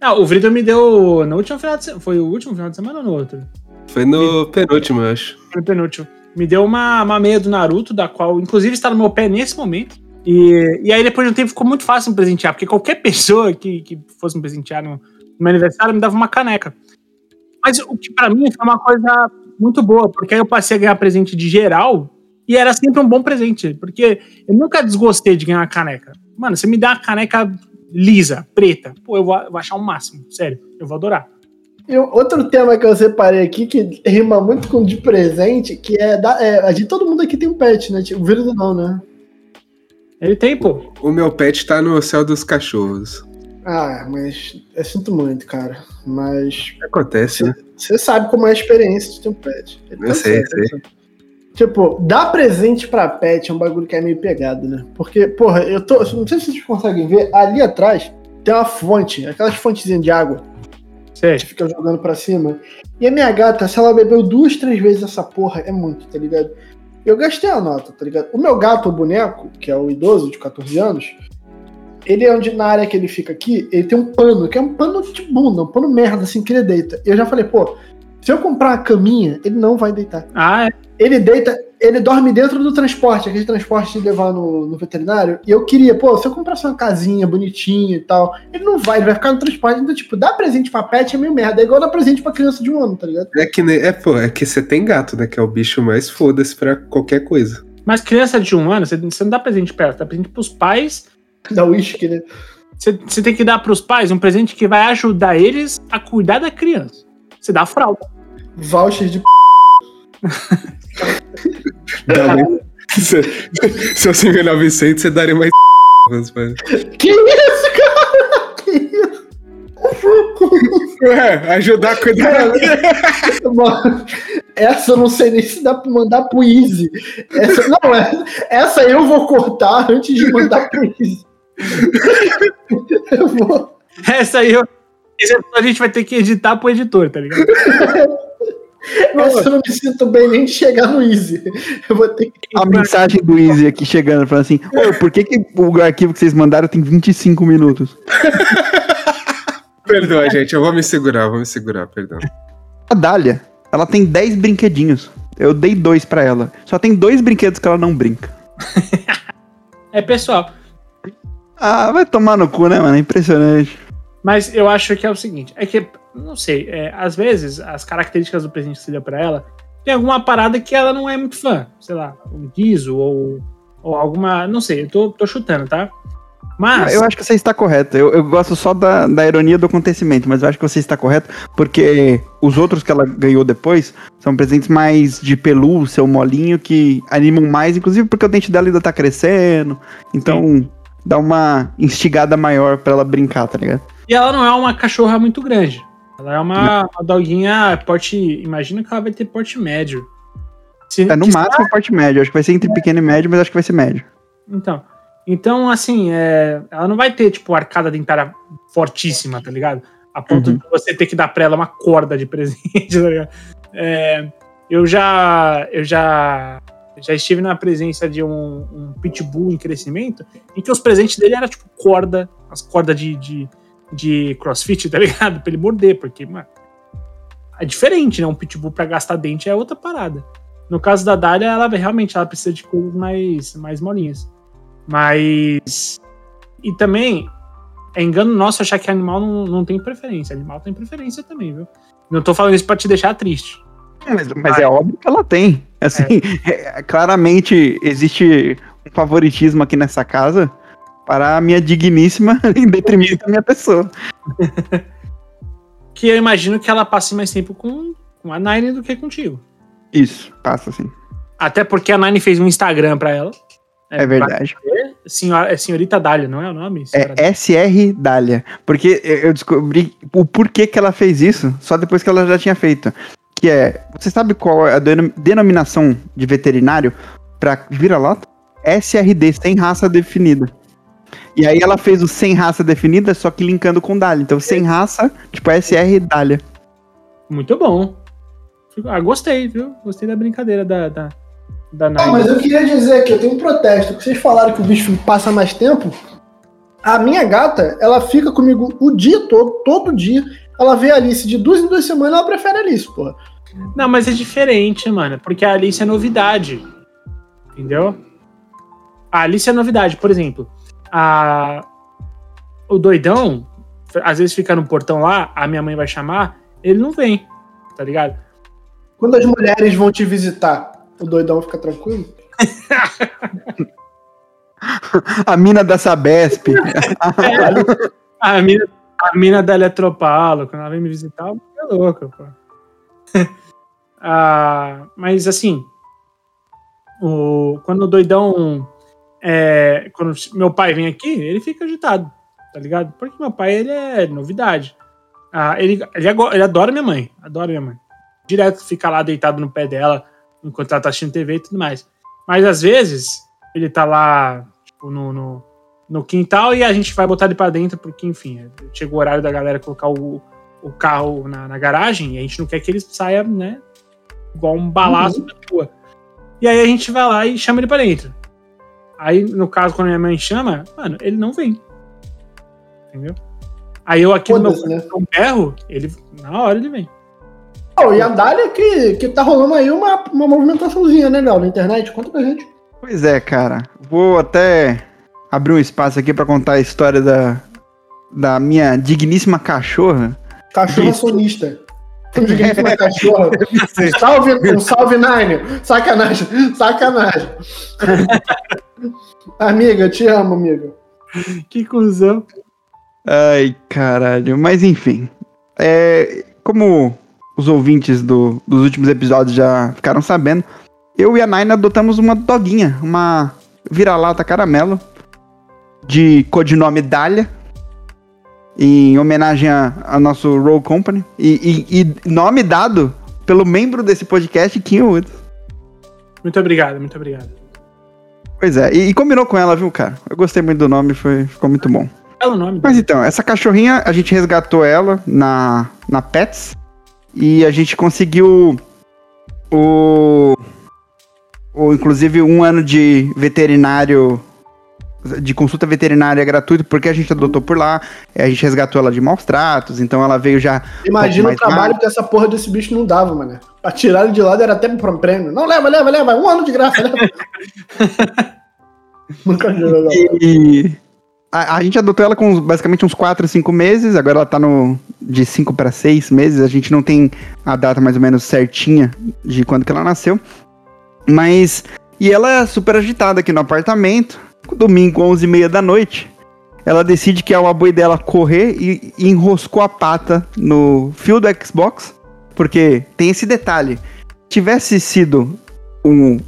Ah, o Vrido me deu no último final de semana. Foi o último final de semana ou no outro? Foi no penúltimo, eu acho. Foi no penúltimo. Me deu uma, uma meia do Naruto, da qual, inclusive, está no meu pé nesse momento. E, e aí, depois de um tempo, ficou muito fácil me presentear, porque qualquer pessoa que, que fosse me presentear no, no meu aniversário me dava uma caneca. Mas o que para mim foi uma coisa muito boa, porque aí eu passei a ganhar presente de geral e era sempre um bom presente, porque eu nunca desgostei de ganhar uma caneca. Mano, você me dá uma caneca lisa, preta, pô, eu vou, eu vou achar o um máximo, sério, eu vou adorar. E outro tema que eu separei aqui, que rima muito com de presente, que é, da, é a de todo mundo aqui tem um pet, né? Tipo, o vírus não, né? Ele tem, pô. O meu pet tá no céu dos cachorros. Ah, mas eu sinto muito, cara. Mas. Acontece, né? Você sabe como é a experiência de ter um pet. Ele eu tá sei, certo, sei. Tipo, dar presente pra pet é um bagulho que é meio pegado, né? Porque, porra, eu tô. Não sei se vocês conseguem ver, ali atrás tem uma fonte, aquelas fontezinhas de água. Que fica jogando pra cima. E a minha gata, se ela bebeu duas, três vezes essa porra, é muito, tá ligado? Eu gastei a nota, tá ligado? O meu gato, o boneco, que é o idoso de 14 anos, ele é onde na área que ele fica aqui, ele tem um pano, que é um pano de bunda, um pano merda, assim, que ele deita. Eu já falei, pô, se eu comprar uma caminha, ele não vai deitar. Ah, é? Ele deita, ele dorme dentro do transporte, aquele transporte de levar no, no veterinário. E eu queria, pô, se eu comprasse uma casinha bonitinha e tal, ele não vai, ele vai ficar no transporte. Então, tipo, dar presente pra pet é meio merda. É igual dar presente pra criança de um ano, tá ligado? É que, é, pô, é que você tem gato, né? Que é o bicho mais foda-se pra qualquer coisa. Mas criança de um ano, você, você não dá presente pra ela, dá presente pros pais. Dá uísque, né? Você, você tem que dar pros pais um presente que vai ajudar eles a cuidar da criança. Você dá fralda. Voucher de p... se, se você me 900, você daria mais. Que isso, cara? Que isso? É, ajudar a cuidar. Mano, essa eu não sei nem se dá pra mandar pro Easy. Essa, não, é, essa eu vou cortar antes de mandar pro Easy. Eu vou. Essa aí eu, a gente vai ter que editar pro editor, tá ligado? Essa eu não me sinto bem nem de chegar no Easy. Eu vou ter que. A mensagem do Easy aqui chegando, falando assim: por que, que o arquivo que vocês mandaram tem 25 minutos? Perdoa, gente, eu vou me segurar, vou me segurar, perdão. A Dália, ela tem 10 brinquedinhos. Eu dei dois para ela. Só tem dois brinquedos que ela não brinca. é pessoal. Ah, vai tomar no cu, né, mano? É impressionante. Mas eu acho que é o seguinte: é que não sei, é, às vezes as características do presente que você deu pra ela tem alguma parada que ela não é muito fã, sei lá, um guiso ou, ou alguma. Não sei, eu tô, tô chutando, tá? Mas. Eu acho que você está correto. Eu, eu gosto só da, da ironia do acontecimento, mas eu acho que você está correto, porque os outros que ela ganhou depois são presentes mais de pelúcia ou molinho que animam mais, inclusive porque o dente dela ainda tá crescendo. Então. Sim. Dá uma instigada maior para ela brincar, tá ligado? E ela não é uma cachorra muito grande. Ela é uma, uma doguinha porte. Imagina que ela vai ter porte médio. Se, é no máximo está... porte médio. Acho que vai ser entre pequeno e médio, mas acho que vai ser médio. Então. Então, assim, é, ela não vai ter, tipo, arcada dentária fortíssima, tá ligado? A ponto uhum. de você ter que dar pra ela uma corda de presente, tá ligado? É, eu já. Eu já. Já estive na presença de um, um, pitbull em crescimento, em que os presentes dele eram tipo corda, as cordas de, de, de crossfit, tá ligado? Pra ele morder, porque, mano, é diferente, né? Um pitbull pra gastar dente é outra parada. No caso da Dália, ela realmente ela precisa de coisas mais, mais molinhas. Mas. E também, é engano nosso achar que animal não, não tem preferência. Animal tem preferência também, viu? Não tô falando isso pra te deixar triste. É, mas, mas é óbvio que ela tem. Assim, é. É, claramente existe um favoritismo aqui nessa casa para a minha digníssima em detrimento da minha pessoa. que eu imagino que ela passe mais tempo com, com a Nine do que contigo. Isso, passa sim. Até porque a Nine fez um Instagram para ela. É, é verdade. Senhora, é senhorita Dália, não é o nome? É SR Dália. Porque eu descobri o porquê que ela fez isso só depois que ela já tinha feito. Que é. Você sabe qual é a denominação de veterinário para vira-lata? SRD, sem raça definida. E aí ela fez o sem raça definida, só que linkando com Dália. Então, sem raça, tipo SR Dália. Muito bom. Ah, gostei, viu? Gostei da brincadeira da, da, da ah, mas eu queria dizer que eu tenho um protesto. Que vocês falaram que o bicho passa mais tempo. A minha gata, ela fica comigo o dia todo, todo dia. Ela vê a Alice de duas em duas semanas, ela prefere a Alice, porra. Não, mas é diferente, mano, porque a Alice é novidade. Entendeu? A Alice é novidade, por exemplo. A... O doidão, às vezes fica no portão lá, a minha mãe vai chamar, ele não vem, tá ligado? Quando as mulheres vão te visitar, o doidão fica tranquilo? a mina da Sabesp. a, mina, a mina da Eletropalo, quando ela vem me visitar, é louca, pô. ah, mas assim, o, quando o doidão. É, quando meu pai vem aqui, ele fica agitado, tá ligado? Porque meu pai, ele é novidade. Ah, ele, ele, ele adora minha mãe, adora minha mãe. Direto fica lá deitado no pé dela, enquanto ela tá assistindo TV e tudo mais. Mas às vezes, ele tá lá, tipo, no, no, no quintal e a gente vai botar ele pra dentro, porque, enfim, chega o horário da galera colocar o, o carro na, na garagem e a gente não quer que ele saia, né, igual um balaço uhum. da rua. E aí a gente vai lá e chama ele pra dentro. Aí, no caso, quando minha mãe chama, mano, ele não vem. Entendeu? Aí eu aqui no meu né? berro, ele, na hora ele vem. Oh, e a Dália que, que tá rolando aí uma, uma movimentaçãozinha, né, Léo, na internet? Conta pra gente. Pois é, cara. Vou até abrir um espaço aqui para contar a história da, da minha digníssima cachorra. Cachorra sonista. Digníssima cachorra. salve, um salve, Nine. Sacanagem, sacanagem. amiga, te amo, amiga. Que cuzão. Ai, caralho. Mas enfim. É, como os ouvintes do, dos últimos episódios já ficaram sabendo, eu e a Naina adotamos uma doguinha, uma vira-lata caramelo, de codinome Dália, em homenagem a, nosso Roll Company, e, e, e, nome dado pelo membro desse podcast, Kim Woods. Muito obrigado, muito obrigado. Pois é, e, e, combinou com ela, viu, cara? Eu gostei muito do nome, foi, ficou muito bom. É o nome Mas então, essa cachorrinha, a gente resgatou ela na, na Pets, e a gente conseguiu o, o inclusive um ano de veterinário de consulta veterinária gratuito porque a gente adotou por lá, a gente resgatou ela de maus tratos, então ela veio já. Imagina um o trabalho que essa porra desse bicho não dava, mano. Pra tirar ele de lado era até um prêmio. Não, leva, leva, leva, um ano de graça, leva. Nunca e, a, a, gente adotou ela com basicamente uns 4, 5 meses, agora ela tá no de 5 para 6 meses, a gente não tem a data mais ou menos certinha de quando que ela nasceu. Mas. E ela é super agitada aqui no apartamento. Domingo, 11 e meia da noite. Ela decide que é uma boa dela correr e, e enroscou a pata no fio do Xbox. Porque tem esse detalhe. Tivesse sido um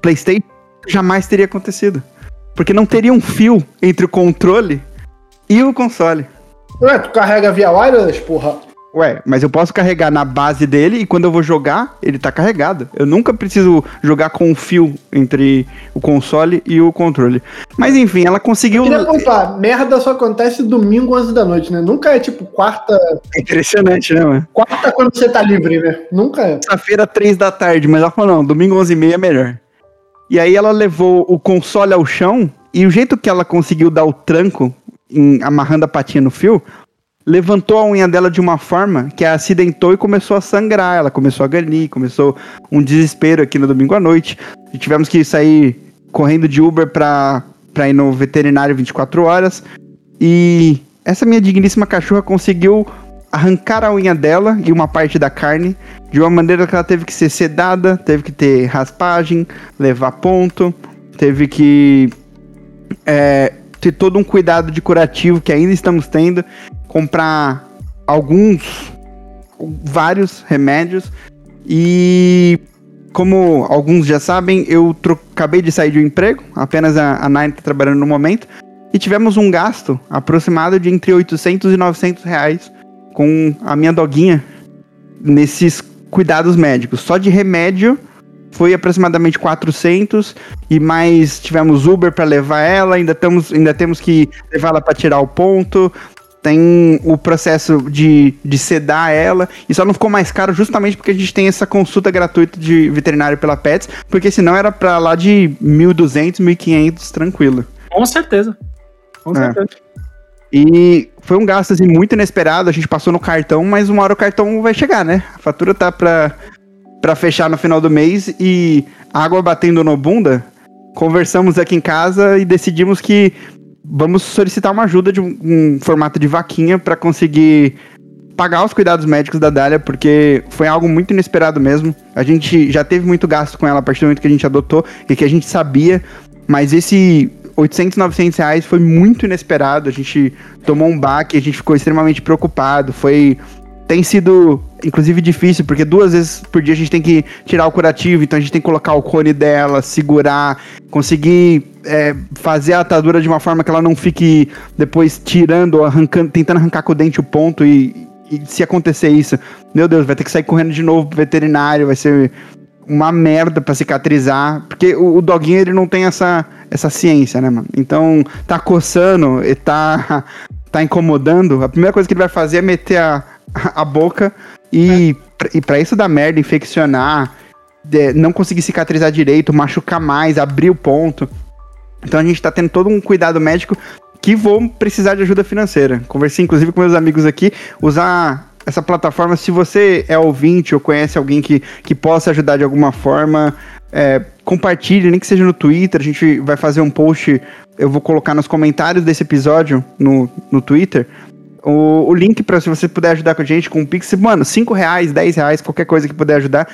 PlayStation, jamais teria acontecido. Porque não teria um fio entre o controle e o console. Ué, tu carrega via wireless, porra? Ué, mas eu posso carregar na base dele e quando eu vou jogar, ele tá carregado. Eu nunca preciso jogar com um fio entre o console e o controle. Mas enfim, ela conseguiu. Eu queria pontuar, merda só acontece domingo 11 da noite, né? Nunca é tipo quarta. É impressionante, né, mano? Quarta quando você tá livre, né? Nunca é. Sexta-feira, 3 da tarde, mas ela falou: não, domingo 11 e meia é melhor. E aí ela levou o console ao chão e o jeito que ela conseguiu dar o tranco, em, amarrando a patinha no fio, levantou a unha dela de uma forma que a acidentou e começou a sangrar. Ela começou a ganir, começou um desespero aqui no domingo à noite. E tivemos que sair correndo de Uber pra ir no veterinário 24 horas. E essa minha digníssima cachorra conseguiu arrancar a unha dela e uma parte da carne de uma maneira que ela teve que ser sedada, teve que ter raspagem, levar ponto, teve que é, ter todo um cuidado de curativo que ainda estamos tendo, comprar alguns, vários remédios e como alguns já sabem, eu acabei de sair de um emprego, apenas a, a Nine está trabalhando no momento, e tivemos um gasto aproximado de entre 800 e 900 reais com a minha doguinha nesses cuidados médicos. Só de remédio foi aproximadamente 400 e mais tivemos Uber para levar ela, ainda temos, ainda temos que levar ela para tirar o ponto. Tem o processo de, de sedar ela, e só não ficou mais caro justamente porque a gente tem essa consulta gratuita de veterinário pela Pets, porque senão era para lá de 1.200, 1.500 tranquilo. Com certeza. Com é. certeza. E foi um gasto assim, muito inesperado. A gente passou no cartão, mas uma hora o cartão vai chegar, né? A fatura tá pra, pra fechar no final do mês e água batendo no bunda, conversamos aqui em casa e decidimos que vamos solicitar uma ajuda de um, um formato de vaquinha pra conseguir pagar os cuidados médicos da Dália, porque foi algo muito inesperado mesmo. A gente já teve muito gasto com ela a partir do momento que a gente adotou e que a gente sabia, mas esse 800, 900 reais foi muito inesperado. A gente tomou um baque, a gente ficou extremamente preocupado. Foi. Tem sido, inclusive, difícil, porque duas vezes por dia a gente tem que tirar o curativo, então a gente tem que colocar o cone dela, segurar, conseguir é, fazer a atadura de uma forma que ela não fique depois tirando, arrancando, tentando arrancar com o dente o ponto e, e se acontecer isso, meu Deus, vai ter que sair correndo de novo pro veterinário, vai ser uma merda para cicatrizar, porque o, o, doguinho ele não tem essa, essa ciência, né, mano? Então, tá coçando e tá, tá incomodando, a primeira coisa que ele vai fazer é meter a, a boca e, é. e para isso dar merda, infeccionar, de, não conseguir cicatrizar direito, machucar mais, abrir o ponto. Então a gente tá tendo todo um cuidado médico que vão precisar de ajuda financeira. Conversei inclusive com meus amigos aqui, usar essa plataforma, se você é ouvinte ou conhece alguém que, que possa ajudar de alguma forma, é, compartilhe, nem que seja no Twitter, a gente vai fazer um post, eu vou colocar nos comentários desse episódio no, no Twitter, o, o link para se você puder ajudar com a gente com o Pix, mano, 5 reais, 10 reais, qualquer coisa que puder ajudar,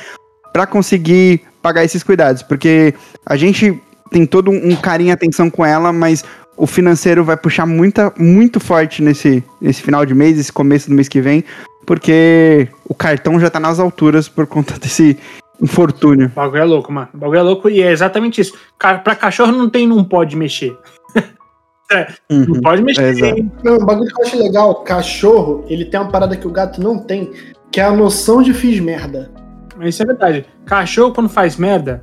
para conseguir pagar esses cuidados, porque a gente tem todo um carinho e atenção com ela, mas o financeiro vai puxar muita, muito forte nesse, nesse final de mês, esse começo do mês que vem, porque o cartão já tá nas alturas por conta desse infortúnio. O bagulho é louco, mano. O bagulho é louco e é exatamente isso. Pra cachorro não tem, não pode mexer. é, uhum, não pode mexer. É não, um bagulho que eu acho legal, cachorro, ele tem uma parada que o gato não tem, que é a noção de fiz merda. Isso é verdade. Cachorro, quando faz merda,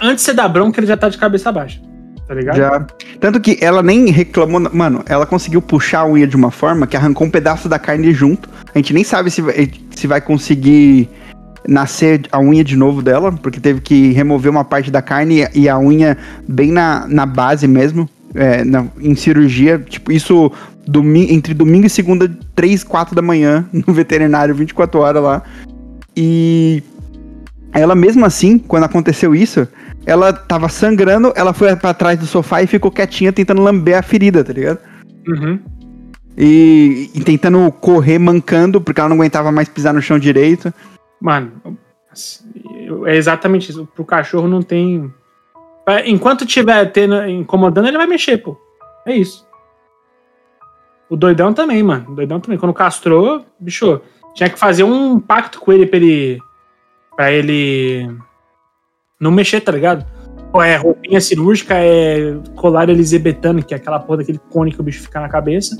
antes de você dar bronca, ele já tá de cabeça baixa tá ligado? Já. Tanto que ela nem reclamou. Mano, ela conseguiu puxar a unha de uma forma que arrancou um pedaço da carne junto. A gente nem sabe se vai, se vai conseguir nascer a unha de novo dela, porque teve que remover uma parte da carne e a unha bem na, na base mesmo, é, na, em cirurgia. Tipo, isso domi entre domingo e segunda, 3, 4 da manhã, no veterinário, 24 horas lá. E ela mesmo assim, quando aconteceu isso, ela tava sangrando, ela foi para trás do sofá e ficou quietinha tentando lamber a ferida, tá ligado? Uhum. E, e, tentando correr mancando, porque ela não aguentava mais pisar no chão direito. Mano, é exatamente isso. Pro cachorro não tem. Enquanto tiver tendo, incomodando, ele vai mexer, pô. É isso. O doidão também, mano. O doidão também. Quando castrou, bicho, tinha que fazer um pacto com ele pra ele. Pra ele não mexer, tá ligado? Pô, é roupinha cirúrgica, é colar elisabetano, que é aquela porra daquele cone que o bicho fica na cabeça.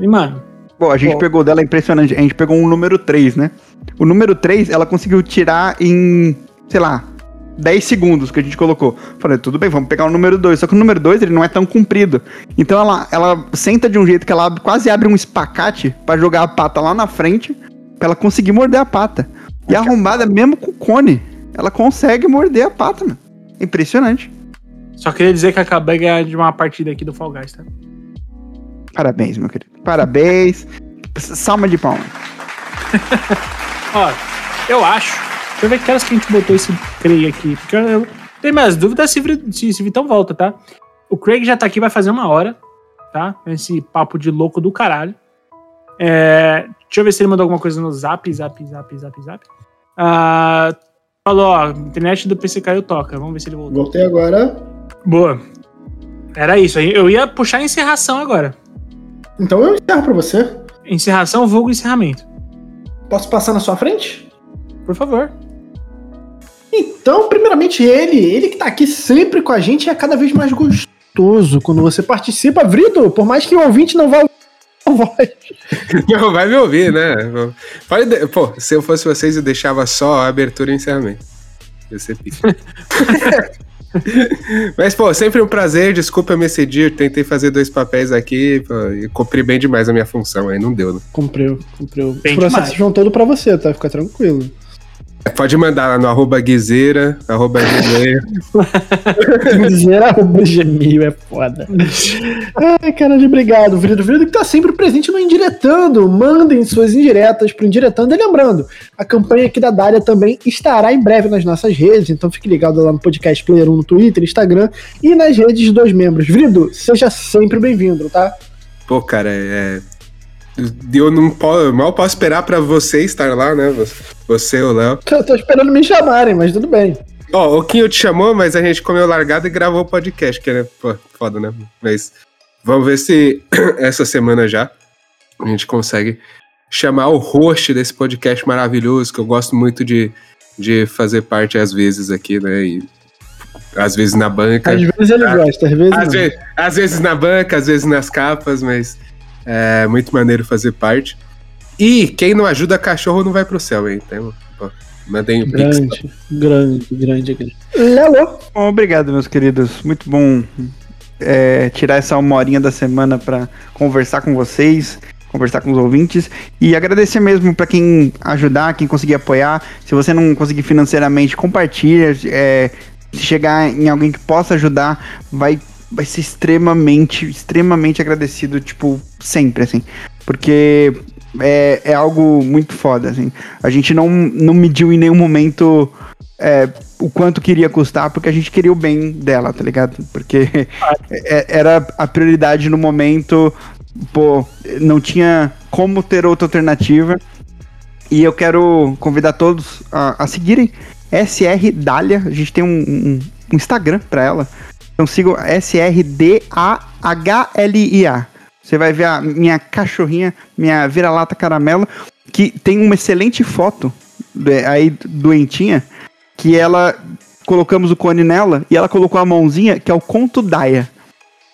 E, mano. Pô, a gente pô. pegou dela, é impressionante. A gente pegou um número 3, né? O número 3, ela conseguiu tirar em, sei lá, 10 segundos que a gente colocou. Falei, tudo bem, vamos pegar o número 2. Só que o número 2 ele não é tão comprido. Então ela, ela senta de um jeito que ela quase abre um espacate para jogar a pata lá na frente, pra ela conseguir morder a pata. E a arrombada, mesmo com o cone, ela consegue morder a pata, mano. Impressionante. Só queria dizer que acabei de ganhar de uma partida aqui do Fall Guys, tá? Parabéns, meu querido. Parabéns. Salma de palmas. Ó, eu acho. Deixa eu ver que horas que a gente botou esse Craig aqui. Porque eu, eu tenho minhas dúvidas se, se, se Vitão volta, tá? O Craig já tá aqui, vai fazer uma hora, tá? Esse papo de louco do caralho. É, deixa eu ver se ele mandou alguma coisa no zap, zap, zap, zap, zap. Uh, Falou, ó, internet do PC caiu toca. Vamos ver se ele voltou. Voltei agora. Boa. Era isso. Eu ia puxar a encerração agora. Então eu encerro pra você. Encerração, vulgo encerramento. Posso passar na sua frente? Por favor. Então, primeiramente, ele, ele que tá aqui sempre com a gente é cada vez mais gostoso quando você participa. Vrito, por mais que o ouvinte não vá voz. Não, vai me ouvir, né? Pode, pô, se eu fosse vocês, eu deixava só a abertura e encerramento. Ia ser pica. Mas, pô, sempre um prazer. Desculpa eu me excedir. Tentei fazer dois papéis aqui pô, e cumpri bem demais a minha função. Aí não deu, né? Cumpriu, cumpriu. Bem o processo demais. vão todo pra você, tá? Fica tranquilo. Pode mandar lá no arroba guizeira, arroba gmail. Guizeira, arroba gmail é foda. Ai, caralho, obrigado, Vrido. Vrido que tá sempre presente no Indiretando. Mandem suas indiretas pro Indiretando. E lembrando, a campanha aqui da Dália também estará em breve nas nossas redes, então fique ligado lá no podcast Player 1 no Twitter, Instagram e nas redes dos membros. Vrido, seja sempre bem-vindo, tá? Pô, cara, é eu não posso, mal posso esperar para você estar lá, né? Você, o Léo. Eu tô esperando me chamarem, mas tudo bem. Ó, oh, o Quinho te chamou, mas a gente comeu largado e gravou o podcast, que é pô, foda, né? Mas vamos ver se essa semana já a gente consegue chamar o host desse podcast maravilhoso, que eu gosto muito de, de fazer parte às vezes aqui, né? E às vezes na banca. Às vezes ele gosta, às vezes. Às, vezes, às vezes na banca, às vezes nas capas, mas é muito maneiro fazer parte. E quem não ajuda cachorro não vai pro céu, hein? Então, pô, mandem o grande, pix. Grande, grande, grande. Lelo. Obrigado, meus queridos. Muito bom é, tirar essa uma horinha da semana para conversar com vocês, conversar com os ouvintes e agradecer mesmo para quem ajudar, quem conseguir apoiar. Se você não conseguir financeiramente, compartilha. É, se chegar em alguém que possa ajudar, vai vai ser extremamente, extremamente agradecido, tipo, sempre, assim. Porque é, é algo muito foda, assim. A gente não, não mediu em nenhum momento é, o quanto queria custar, porque a gente queria o bem dela, tá ligado? Porque é, era a prioridade no momento, pô, não tinha como ter outra alternativa. E eu quero convidar todos a, a seguirem SR Dália. A gente tem um, um, um Instagram para ela. Então sigam S-R-D-A-H-L-I-A. Você vai ver a minha cachorrinha, minha vira-lata caramelo, que tem uma excelente foto aí doentinha, que ela colocamos o cone nela e ela colocou a mãozinha, que é o conto Daia.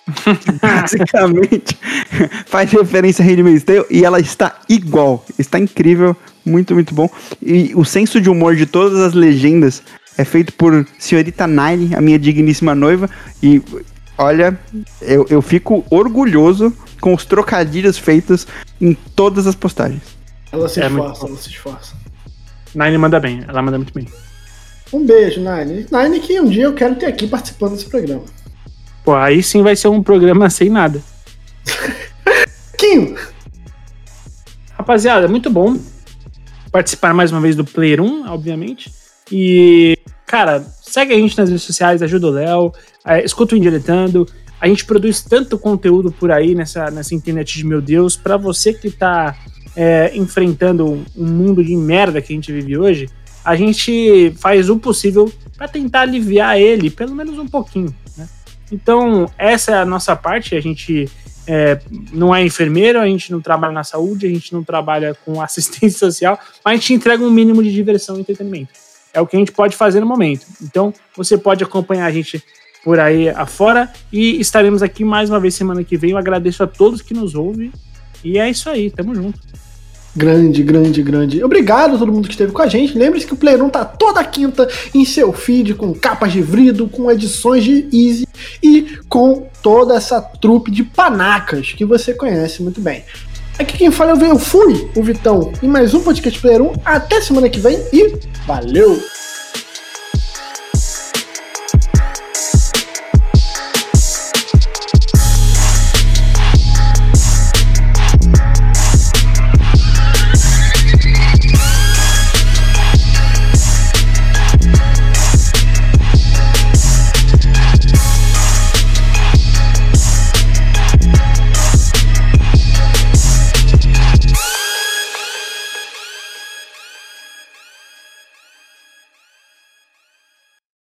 Basicamente, faz referência a Handmaid's Tale e ela está igual. Está incrível, muito, muito bom. E o senso de humor de todas as legendas é feito por senhorita Nine, a minha digníssima noiva. E olha, eu, eu fico orgulhoso com os trocadilhos feitos em todas as postagens. Ela se é esforça, ela se esforça. Nine manda bem, ela manda muito bem. Um beijo, Nine. Nine, que um dia eu quero ter aqui participando desse programa. Pô, aí sim vai ser um programa sem nada. Kim! Rapaziada, muito bom participar mais uma vez do Player 1, obviamente. E, cara, segue a gente nas redes sociais, ajuda o Léo, é, escuta o Indiretando. A gente produz tanto conteúdo por aí nessa, nessa internet de meu Deus. para você que tá é, enfrentando um mundo de merda que a gente vive hoje, a gente faz o possível para tentar aliviar ele, pelo menos um pouquinho. Né? Então, essa é a nossa parte. A gente é, não é enfermeiro, a gente não trabalha na saúde, a gente não trabalha com assistência social, mas a gente entrega um mínimo de diversão e entretenimento é o que a gente pode fazer no momento. Então, você pode acompanhar a gente por aí afora e estaremos aqui mais uma vez semana que vem. Eu agradeço a todos que nos ouvem e é isso aí, tamo junto. Grande, grande, grande. Obrigado a todo mundo que esteve com a gente. Lembre-se que o Player 1 tá toda quinta em seu feed, com capas de vrido, com edições de Easy e com toda essa trupe de panacas que você conhece muito bem. Aqui quem fala é eu fui, o Vitão, em mais um podcast Player 1. Até semana que vem e valeu!